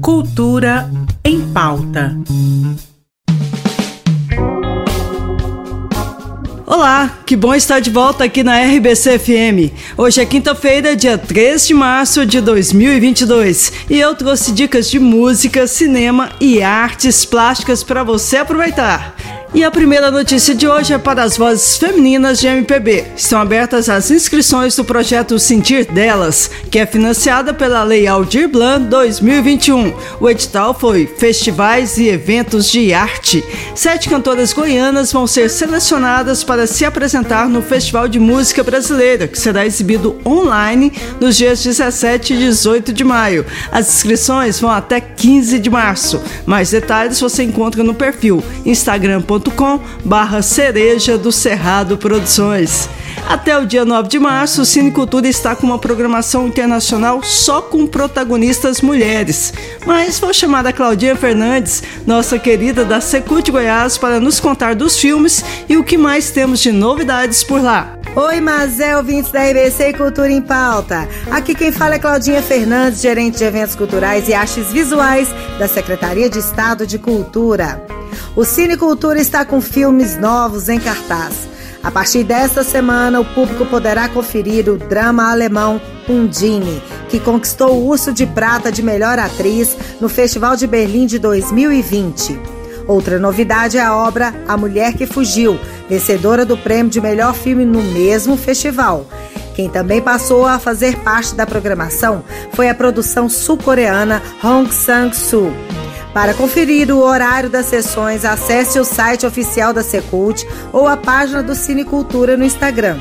Cultura em pauta. Olá, que bom estar de volta aqui na RBC FM. Hoje é quinta-feira, dia 3 de março de 2022, e eu trouxe dicas de música, cinema e artes plásticas para você aproveitar. E a primeira notícia de hoje é para as vozes femininas de MPB. Estão abertas as inscrições do projeto Sentir Delas, que é financiada pela Lei Aldir Blanc 2021. O edital foi Festivais e Eventos de Arte. Sete cantoras goianas vão ser selecionadas para se apresentar no Festival de Música Brasileira, que será exibido online nos dias 17 e 18 de maio. As inscrições vão até 15 de março. Mais detalhes você encontra no perfil instagram.com youtube.com barra cereja do Cerrado Produções. Até o dia 9 de março, o Cine Cultura está com uma programação internacional só com protagonistas mulheres. Mas vou chamar a Claudinha Fernandes, nossa querida da Secult Goiás, para nos contar dos filmes e o que mais temos de novidades por lá. Oi, Mazé, ouvintes da RBC Cultura em Pauta. Aqui quem fala é Claudinha Fernandes, gerente de eventos culturais e artes visuais da Secretaria de Estado de Cultura. O Cine Cultura está com filmes novos em cartaz. A partir desta semana, o público poderá conferir o drama alemão Undine, que conquistou o Urso de Prata de Melhor Atriz no Festival de Berlim de 2020. Outra novidade é a obra A Mulher que Fugiu, vencedora do prêmio de melhor filme no mesmo festival. Quem também passou a fazer parte da programação foi a produção sul-coreana Hong Sang-soo. Para conferir o horário das sessões, acesse o site oficial da Secult ou a página do Cine Cultura no Instagram.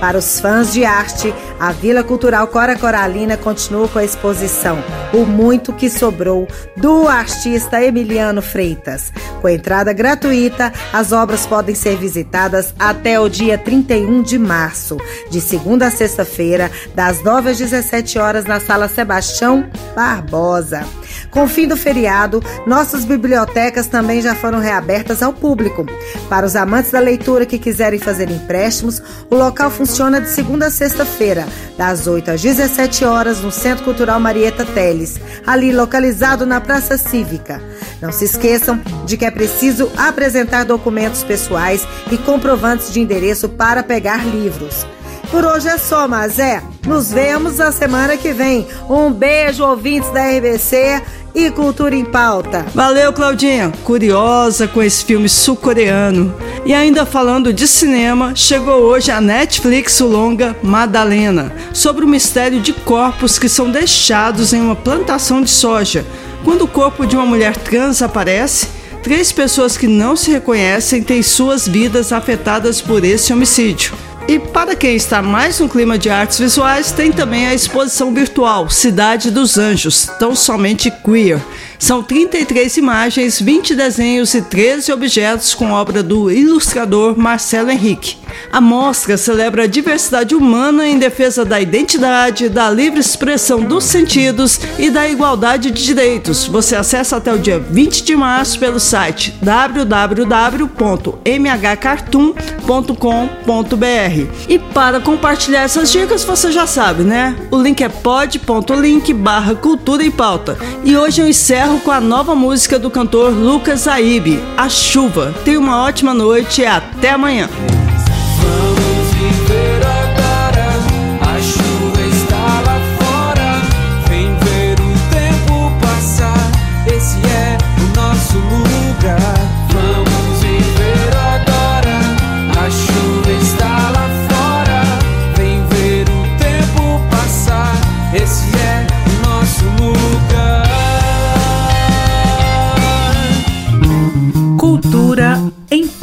Para os fãs de arte, a Vila Cultural Cora Coralina continua com a exposição O Muito Que Sobrou, do artista Emiliano Freitas. Com entrada gratuita, as obras podem ser visitadas até o dia 31 de março, de segunda a sexta-feira, das 9 às 17 horas, na Sala Sebastião Barbosa. Com o fim do feriado, nossas bibliotecas também já foram reabertas ao público. Para os amantes da leitura que quiserem fazer empréstimos, o local funciona de segunda a sexta-feira, das 8 às 17 horas, no Centro Cultural Marieta Teles, ali localizado na Praça Cívica. Não se esqueçam de que é preciso apresentar documentos pessoais e comprovantes de endereço para pegar livros. Por hoje é só, mas é. Nos vemos na semana que vem. Um beijo, ouvintes da RBC e Cultura em Pauta. Valeu, Claudinha. Curiosa com esse filme sul-coreano. E ainda falando de cinema, chegou hoje a Netflix o longa Madalena, sobre o mistério de corpos que são deixados em uma plantação de soja. Quando o corpo de uma mulher trans aparece, três pessoas que não se reconhecem têm suas vidas afetadas por esse homicídio. E para quem está mais no clima de artes visuais, tem também a exposição virtual Cidade dos Anjos, tão somente queer. São 33 imagens, 20 desenhos e 13 objetos com obra do ilustrador Marcelo Henrique. A mostra celebra a diversidade humana em defesa da identidade, da livre expressão dos sentidos e da igualdade de direitos. Você acessa até o dia 20 de março pelo site www.mhcartoon.com.br. E para compartilhar essas dicas, você já sabe, né? O link é pod.link barra cultura e pauta. E hoje eu encerro com a nova música do cantor Lucas Aib, A Chuva. Tenha uma ótima noite e até amanhã.